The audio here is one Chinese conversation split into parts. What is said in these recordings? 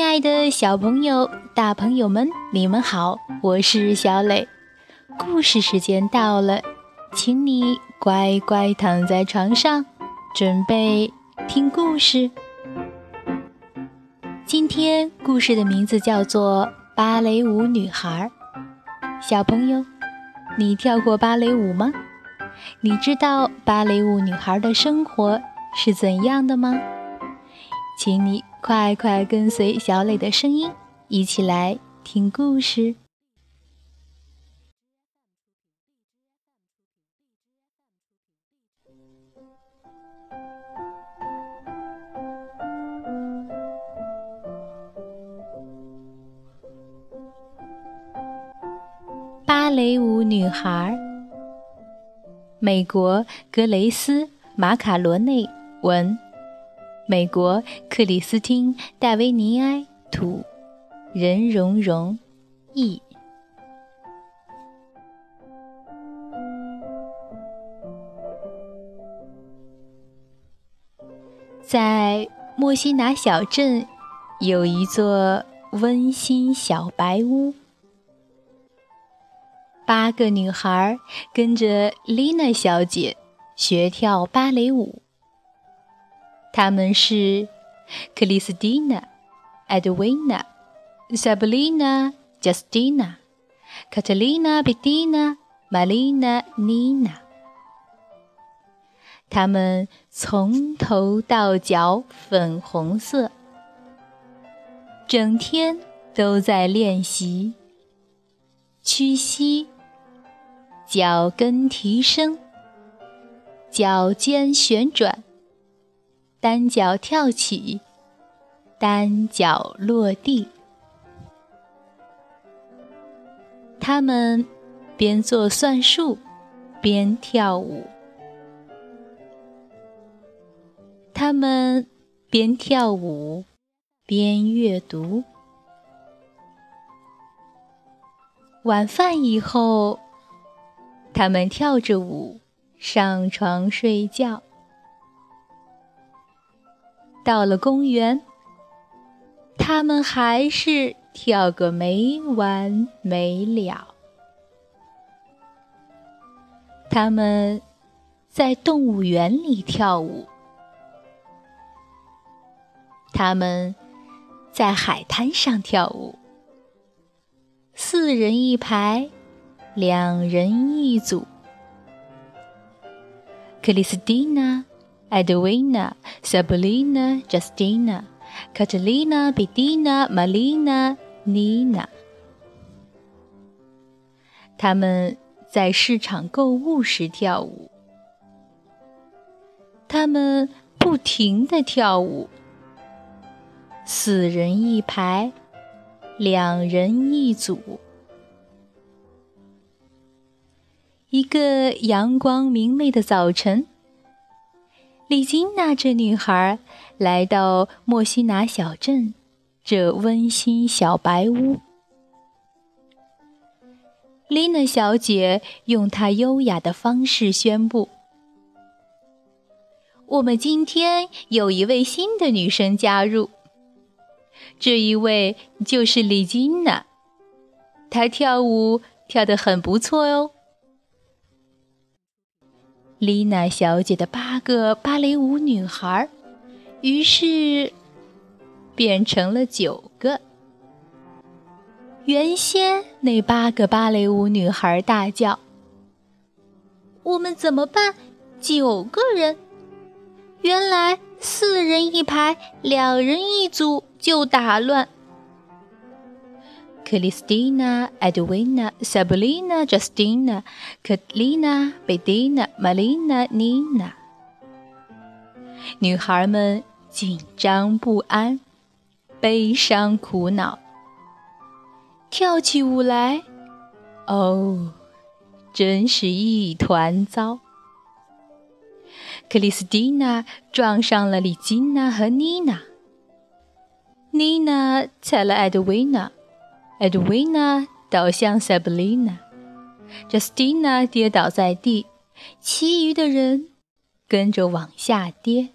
亲爱的小朋友、大朋友们，你们好，我是小磊。故事时间到了，请你乖乖躺在床上，准备听故事。今天故事的名字叫做《芭蕾舞女孩》。小朋友，你跳过芭蕾舞吗？你知道芭蕾舞女孩的生活是怎样的吗？请你快快跟随小磊的声音，一起来听故事。芭蕾舞女孩，美国格雷斯·马卡罗内文。美国克里斯汀·戴维尼埃图，任荣荣译。在莫西拿小镇，有一座温馨小白屋。八个女孩跟着丽娜小姐学跳芭蕾舞。他们是克里斯蒂娜、艾德维娜、萨布丽娜、贾斯蒂娜、卡特琳娜、贝蒂娜、玛丽娜、妮娜。他们从头到脚粉红色，整天都在练习屈膝、脚跟提升、脚尖旋转。单脚跳起，单脚落地。他们边做算术，边跳舞。他们边跳舞，边阅读。晚饭以后，他们跳着舞上床睡觉。到了公园，他们还是跳个没完没了。他们在动物园里跳舞，他们在海滩上跳舞，四人一排，两人一组。克里斯蒂娜。Edwina, Sabrina, Justina, Catalina, Bettina, Malina, Nina。他们在市场购物时跳舞，他们不停地跳舞，四人一排，两人一组。一个阳光明媚的早晨。丽金娜这女孩来到莫西拿小镇，这温馨小白屋。丽娜小姐用她优雅的方式宣布：“我们今天有一位新的女生加入，这一位就是丽金娜，她跳舞跳得很不错哦。”丽娜小姐的八个芭蕾舞女孩，于是变成了九个。原先那八个芭蕾舞女孩大叫：“我们怎么办？九个人！原来四人一排，两人一组就打乱。” Kristina, Edwina, Sabrina, Justina, Katlina, Bettina, Malina, Nina。女孩们紧张不安，悲伤苦恼，跳起舞来，哦，真是一团糟。克里斯蒂娜撞上了李金娜和妮娜，妮娜踩了艾德维娜。Edwina 倒向 Sabrina，Justina 跌倒在地，其余的人跟着往下跌，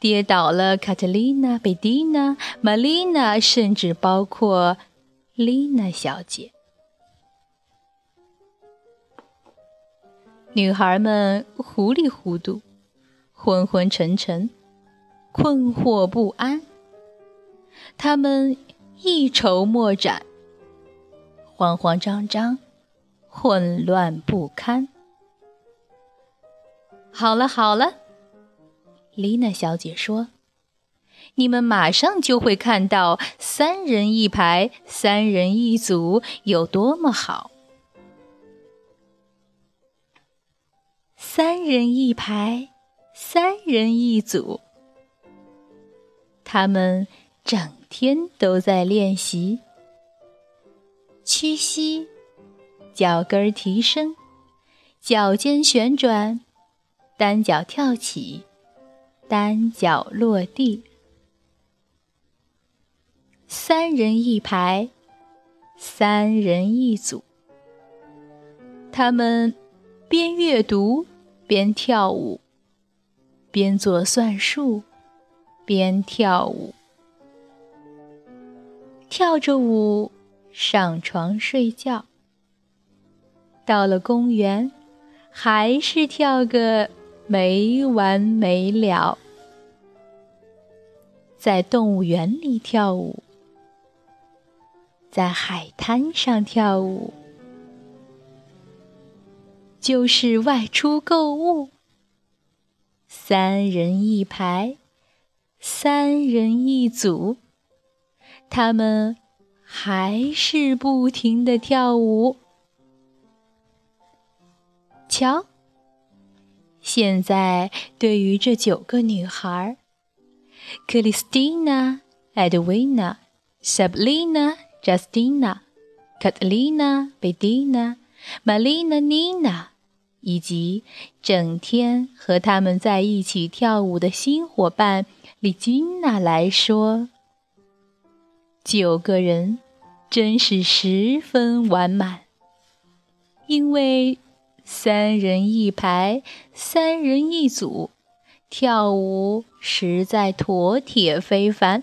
跌倒了卡特琳娜、贝蒂娜、玛丽娜，甚至包括丽娜小姐。女孩们糊里糊涂、昏昏沉沉、困惑不安，她们一筹莫展，慌慌张张，混乱不堪。好了好了，丽娜小姐说：“你们马上就会看到三人一排、三人一组有多么好。”三人一排，三人一组。他们整天都在练习屈膝、脚跟提升、脚尖旋转、单脚跳起、单脚落地。三人一排，三人一组。他们边阅读。边跳舞，边做算术，边跳舞，跳着舞上床睡觉。到了公园，还是跳个没完没了。在动物园里跳舞，在海滩上跳舞。就是外出购物，三人一排，三人一组，他们还是不停的跳舞。瞧，现在对于这九个女孩克里斯蒂娜、艾德维娜、萨布丽娜、贾斯蒂娜、卡特丽娜、贝蒂娜、玛丽娜、妮娜。以及整天和他们在一起跳舞的新伙伴丽君娜来说，九个人真是十分完满。因为三人一排，三人一组，跳舞实在妥帖非凡。